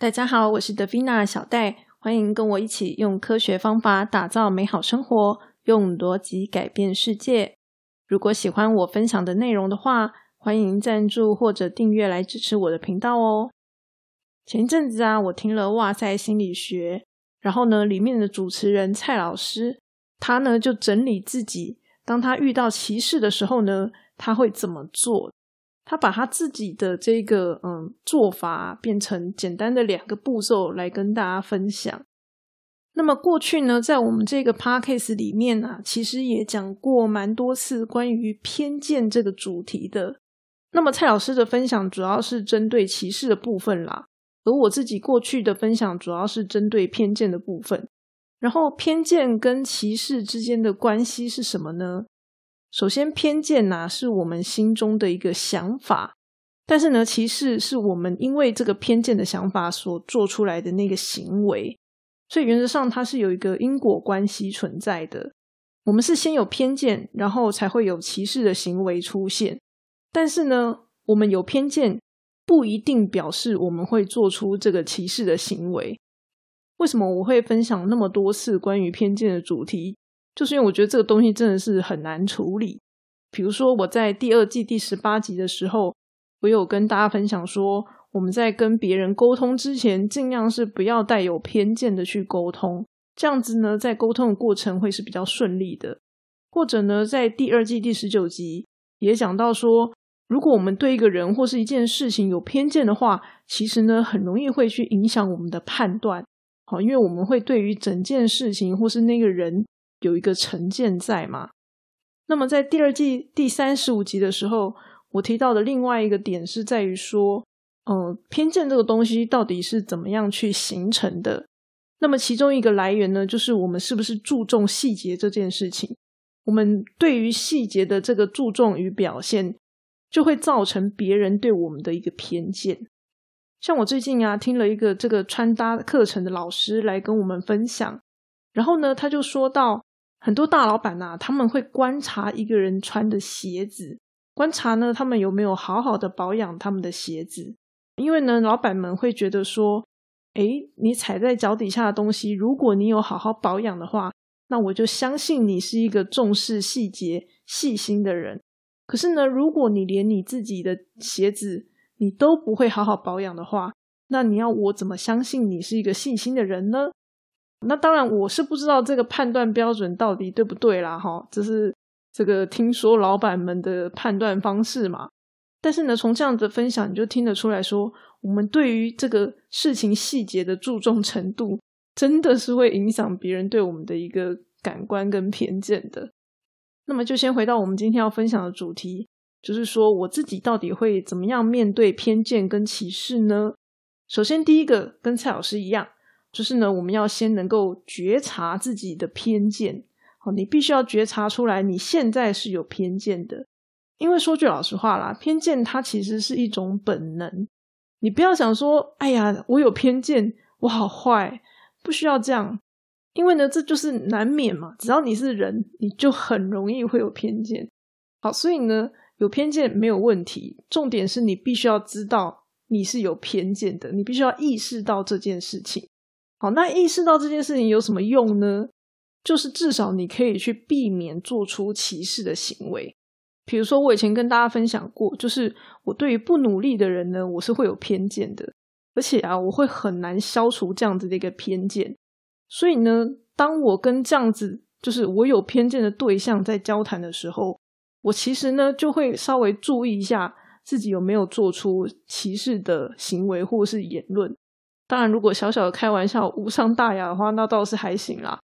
大家好，我是德菲娜小戴，欢迎跟我一起用科学方法打造美好生活，用逻辑改变世界。如果喜欢我分享的内容的话，欢迎赞助或者订阅来支持我的频道哦。前阵子啊，我听了《哇塞心理学》，然后呢，里面的主持人蔡老师，他呢就整理自己，当他遇到歧视的时候呢，他会怎么做？他把他自己的这个嗯做法变成简单的两个步骤来跟大家分享。那么过去呢，在我们这个 podcast 里面呢，其实也讲过蛮多次关于偏见这个主题的。那么蔡老师的分享主要是针对歧视的部分啦，而我自己过去的分享主要是针对偏见的部分。然后偏见跟歧视之间的关系是什么呢？首先，偏见呐是我们心中的一个想法，但是呢，歧视是我们因为这个偏见的想法所做出来的那个行为。所以原则上，它是有一个因果关系存在的。我们是先有偏见，然后才会有歧视的行为出现。但是呢，我们有偏见不一定表示我们会做出这个歧视的行为。为什么我会分享那么多次关于偏见的主题？就是因为我觉得这个东西真的是很难处理。比如说，我在第二季第十八集的时候，我有跟大家分享说。我们在跟别人沟通之前，尽量是不要带有偏见的去沟通，这样子呢，在沟通的过程会是比较顺利的。或者呢，在第二季第十九集也讲到说，如果我们对一个人或是一件事情有偏见的话，其实呢，很容易会去影响我们的判断。好，因为我们会对于整件事情或是那个人有一个成见在嘛。那么在第二季第三十五集的时候，我提到的另外一个点是在于说。嗯，偏见这个东西到底是怎么样去形成的？那么其中一个来源呢，就是我们是不是注重细节这件事情？我们对于细节的这个注重与表现，就会造成别人对我们的一个偏见。像我最近啊，听了一个这个穿搭课程的老师来跟我们分享，然后呢，他就说到很多大老板呐，他们会观察一个人穿的鞋子，观察呢他们有没有好好的保养他们的鞋子。因为呢，老板们会觉得说，哎，你踩在脚底下的东西，如果你有好好保养的话，那我就相信你是一个重视细节、细心的人。可是呢，如果你连你自己的鞋子你都不会好好保养的话，那你要我怎么相信你是一个细心的人呢？那当然，我是不知道这个判断标准到底对不对啦，哈，这是这个听说老板们的判断方式嘛。但是呢，从这样的分享，你就听得出来说，我们对于这个事情细节的注重程度，真的是会影响别人对我们的一个感官跟偏见的。那么，就先回到我们今天要分享的主题，就是说我自己到底会怎么样面对偏见跟歧视呢？首先，第一个跟蔡老师一样，就是呢，我们要先能够觉察自己的偏见。好，你必须要觉察出来，你现在是有偏见的。因为说句老实话啦，偏见它其实是一种本能。你不要想说，哎呀，我有偏见，我好坏，不需要这样。因为呢，这就是难免嘛。只要你是人，你就很容易会有偏见。好，所以呢，有偏见没有问题。重点是你必须要知道你是有偏见的，你必须要意识到这件事情。好，那意识到这件事情有什么用呢？就是至少你可以去避免做出歧视的行为。比如说，我以前跟大家分享过，就是我对于不努力的人呢，我是会有偏见的，而且啊，我会很难消除这样子的一个偏见。所以呢，当我跟这样子就是我有偏见的对象在交谈的时候，我其实呢就会稍微注意一下自己有没有做出歧视的行为或是言论。当然，如果小小的开玩笑无伤大雅的话，那倒是还行啦。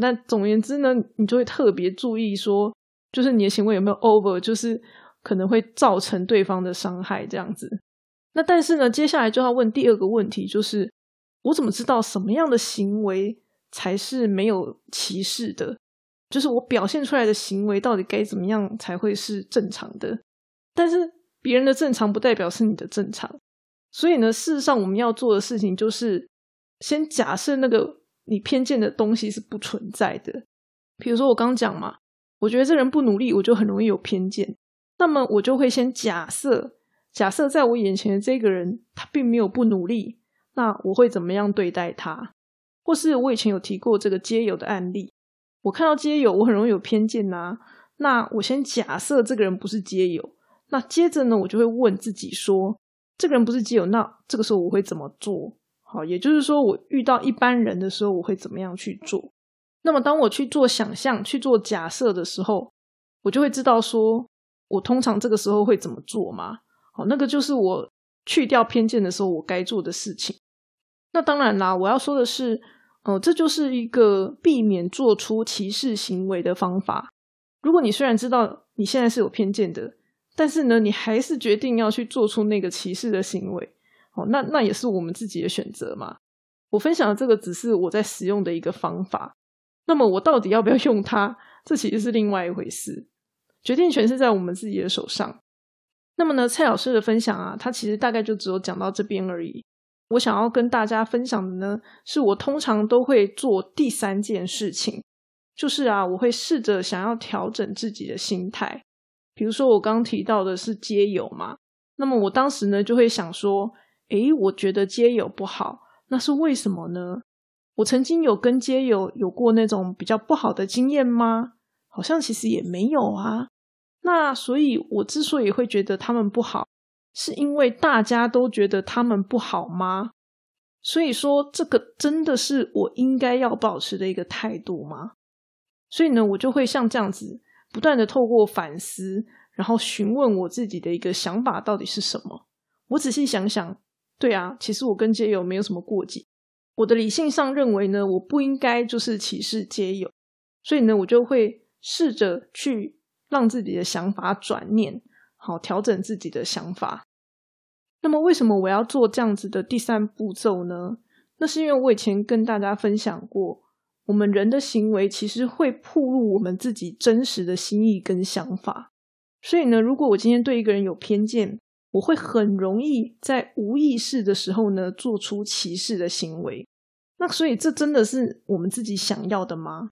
那总而言之呢，你就会特别注意说。就是你的行为有没有 over，就是可能会造成对方的伤害这样子。那但是呢，接下来就要问第二个问题，就是我怎么知道什么样的行为才是没有歧视的？就是我表现出来的行为到底该怎么样才会是正常的？但是别人的正常不代表是你的正常，所以呢，事实上我们要做的事情就是先假设那个你偏见的东西是不存在的。比如说我刚讲嘛。我觉得这人不努力，我就很容易有偏见。那么我就会先假设，假设在我眼前的这个人，他并没有不努力，那我会怎么样对待他？或是我以前有提过这个街友的案例，我看到街友，我很容易有偏见呐。那我先假设这个人不是街友，那接着呢，我就会问自己说，这个人不是基友，那这个时候我会怎么做？好，也就是说，我遇到一般人的时候，我会怎么样去做？那么，当我去做想象、去做假设的时候，我就会知道说，我通常这个时候会怎么做嘛？好，那个就是我去掉偏见的时候，我该做的事情。那当然啦，我要说的是，哦，这就是一个避免做出歧视行为的方法。如果你虽然知道你现在是有偏见的，但是呢，你还是决定要去做出那个歧视的行为，哦，那那也是我们自己的选择嘛。我分享的这个只是我在使用的一个方法。那么我到底要不要用它？这其实是另外一回事，决定权是在我们自己的手上。那么呢，蔡老师的分享啊，他其实大概就只有讲到这边而已。我想要跟大家分享的呢，是我通常都会做第三件事情，就是啊，我会试着想要调整自己的心态。比如说我刚提到的是街友嘛，那么我当时呢就会想说，诶，我觉得街友不好，那是为什么呢？我曾经有跟街友有过那种比较不好的经验吗？好像其实也没有啊。那所以，我之所以会觉得他们不好，是因为大家都觉得他们不好吗？所以说，这个真的是我应该要保持的一个态度吗？所以呢，我就会像这样子，不断的透过反思，然后询问我自己的一个想法到底是什么。我仔细想想，对啊，其实我跟街友没有什么过节。我的理性上认为呢，我不应该就是歧视皆友，所以呢，我就会试着去让自己的想法转念，好调整自己的想法。那么，为什么我要做这样子的第三步骤呢？那是因为我以前跟大家分享过，我们人的行为其实会暴露我们自己真实的心意跟想法。所以呢，如果我今天对一个人有偏见，我会很容易在无意识的时候呢，做出歧视的行为。那所以，这真的是我们自己想要的吗？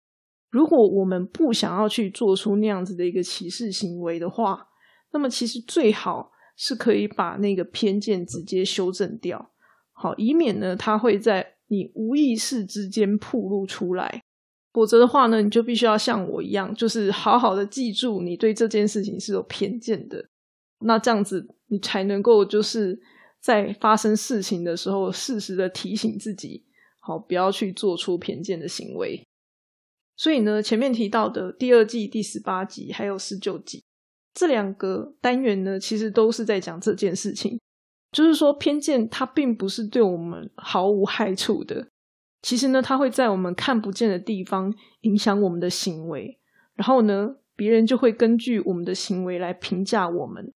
如果我们不想要去做出那样子的一个歧视行为的话，那么其实最好是可以把那个偏见直接修正掉，好，以免呢，它会在你无意识之间暴露出来。否则的话呢，你就必须要像我一样，就是好好的记住你对这件事情是有偏见的。那这样子，你才能够就是在发生事情的时候，适时的提醒自己，好，不要去做出偏见的行为。所以呢，前面提到的第二季第十八集还有十九集这两个单元呢，其实都是在讲这件事情，就是说偏见它并不是对我们毫无害处的，其实呢，它会在我们看不见的地方影响我们的行为，然后呢，别人就会根据我们的行为来评价我们。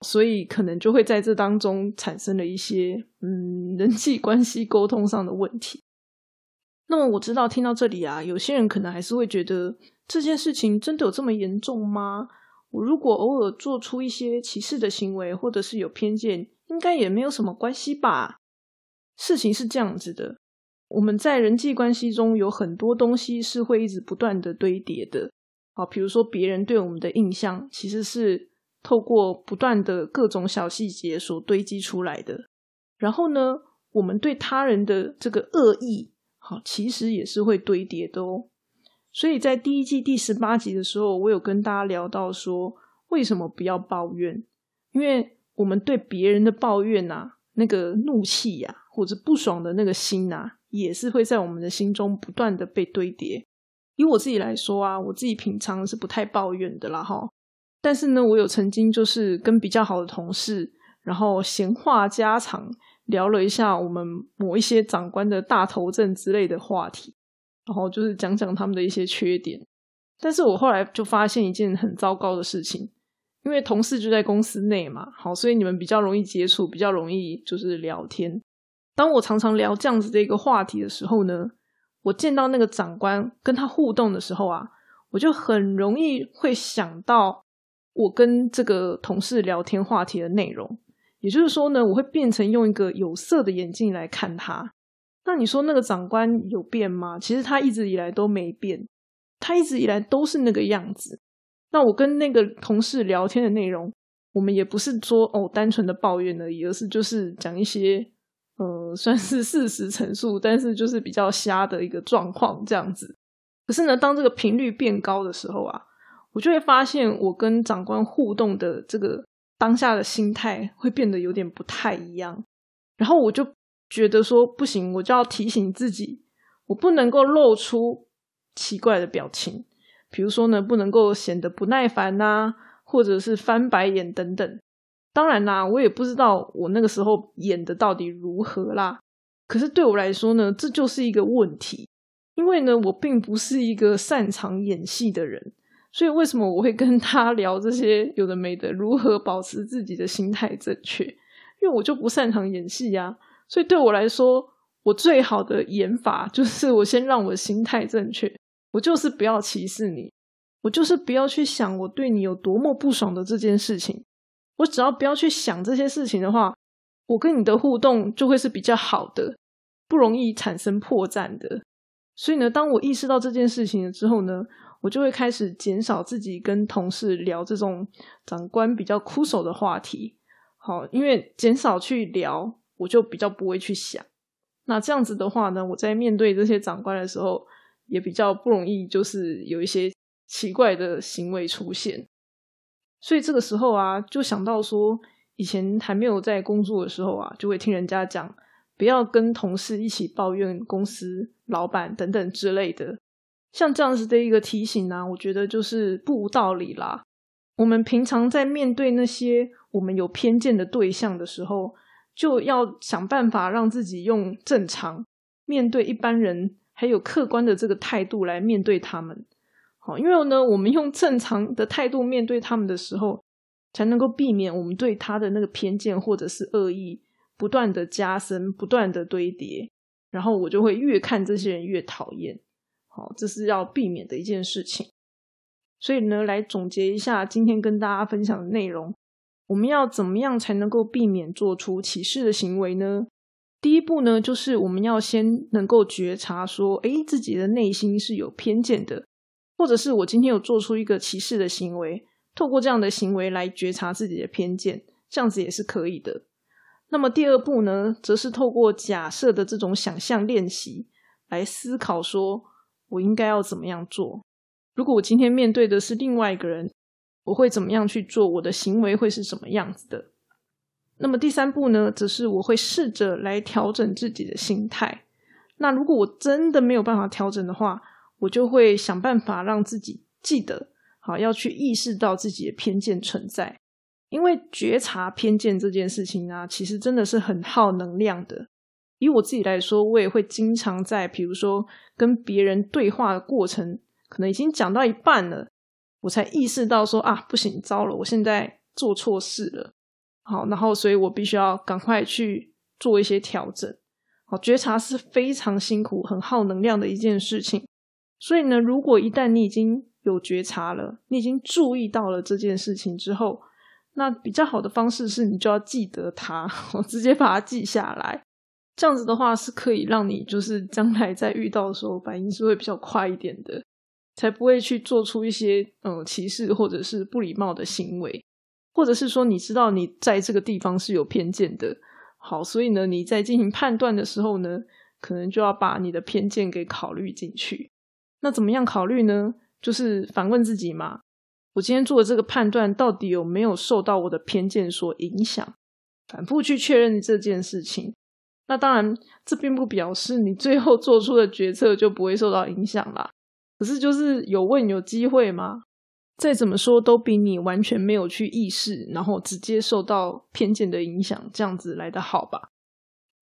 所以可能就会在这当中产生了一些嗯人际关系沟通上的问题。那么我知道听到这里啊，有些人可能还是会觉得这件事情真的有这么严重吗？我如果偶尔做出一些歧视的行为，或者是有偏见，应该也没有什么关系吧？事情是这样子的，我们在人际关系中有很多东西是会一直不断的堆叠的。好，比如说别人对我们的印象，其实是。透过不断的各种小细节所堆积出来的，然后呢，我们对他人的这个恶意，好，其实也是会堆叠的哦。所以在第一季第十八集的时候，我有跟大家聊到说，为什么不要抱怨？因为我们对别人的抱怨呐，那个怒气呀，或者不爽的那个心呐，也是会在我们的心中不断的被堆叠。以我自己来说啊，我自己平常是不太抱怨的啦，哈。但是呢，我有曾经就是跟比较好的同事，然后闲话家常聊了一下我们某一些长官的大头症之类的话题，然后就是讲讲他们的一些缺点。但是我后来就发现一件很糟糕的事情，因为同事就在公司内嘛，好，所以你们比较容易接触，比较容易就是聊天。当我常常聊这样子的一个话题的时候呢，我见到那个长官跟他互动的时候啊，我就很容易会想到。我跟这个同事聊天话题的内容，也就是说呢，我会变成用一个有色的眼镜来看他。那你说那个长官有变吗？其实他一直以来都没变，他一直以来都是那个样子。那我跟那个同事聊天的内容，我们也不是说哦单纯的抱怨而已，而是就是讲一些呃，算是事实陈述，但是就是比较瞎的一个状况这样子。可是呢，当这个频率变高的时候啊，我就会发现我跟长官互动的这个当下的心态会变得有点不太一样。然后我就觉得说不行，我就要提醒自己，我不能够露出奇怪的表情，比如说呢，不能够显得不耐烦呐，或者是翻白眼等等。当然啦，我也不知道我那个时候演的到底如何啦。可是对我来说呢，这就是一个问题，因为呢，我并不是一个擅长演戏的人，所以为什么我会跟他聊这些有的没的？如何保持自己的心态正确？因为我就不擅长演戏呀。所以对我来说，我最好的演法就是我先让我的心态正确，我就是不要歧视你，我就是不要去想我对你有多么不爽的这件事情。我只要不要去想这些事情的话，我跟你的互动就会是比较好的，不容易产生破绽的。所以呢，当我意识到这件事情了之后呢，我就会开始减少自己跟同事聊这种长官比较枯手的话题。好，因为减少去聊，我就比较不会去想。那这样子的话呢，我在面对这些长官的时候，也比较不容易，就是有一些奇怪的行为出现。所以这个时候啊，就想到说，以前还没有在工作的时候啊，就会听人家讲，不要跟同事一起抱怨公司老板等等之类的。像这样子的一个提醒呢，我觉得就是不无道理啦。我们平常在面对那些我们有偏见的对象的时候，就要想办法让自己用正常面对一般人还有客观的这个态度来面对他们。好，因为呢，我们用正常的态度面对他们的时候，才能够避免我们对他的那个偏见或者是恶意不断的加深、不断的堆叠，然后我就会越看这些人越讨厌。好，这是要避免的一件事情。所以呢，来总结一下今天跟大家分享的内容，我们要怎么样才能够避免做出歧视的行为呢？第一步呢，就是我们要先能够觉察说，哎，自己的内心是有偏见的。或者是我今天有做出一个歧视的行为，透过这样的行为来觉察自己的偏见，这样子也是可以的。那么第二步呢，则是透过假设的这种想象练习来思考，说我应该要怎么样做。如果我今天面对的是另外一个人，我会怎么样去做？我的行为会是什么样子的？那么第三步呢，则是我会试着来调整自己的心态。那如果我真的没有办法调整的话，我就会想办法让自己记得，好要去意识到自己的偏见存在，因为觉察偏见这件事情啊，其实真的是很耗能量的。以我自己来说，我也会经常在，比如说跟别人对话的过程，可能已经讲到一半了，我才意识到说啊，不行，糟了，我现在做错事了。好，然后所以我必须要赶快去做一些调整。好，觉察是非常辛苦、很耗能量的一件事情。所以呢，如果一旦你已经有觉察了，你已经注意到了这件事情之后，那比较好的方式是你就要记得它，我直接把它记下来。这样子的话是可以让你就是将来在遇到的时候反应是会比较快一点的，才不会去做出一些嗯歧视或者是不礼貌的行为，或者是说你知道你在这个地方是有偏见的。好，所以呢，你在进行判断的时候呢，可能就要把你的偏见给考虑进去。那怎么样考虑呢？就是反问自己嘛，我今天做的这个判断到底有没有受到我的偏见所影响？反复去确认这件事情。那当然，这并不表示你最后做出的决策就不会受到影响啦。可是就是有问有机会嘛。再怎么说都比你完全没有去意识，然后直接受到偏见的影响，这样子来的好吧。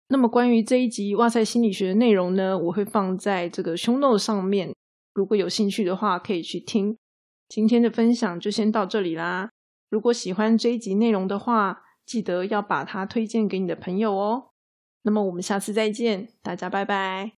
那么关于这一集哇塞心理学的内容呢，我会放在这个 show note 上面。如果有兴趣的话，可以去听。今天的分享就先到这里啦。如果喜欢这一集内容的话，记得要把它推荐给你的朋友哦。那么我们下次再见，大家拜拜。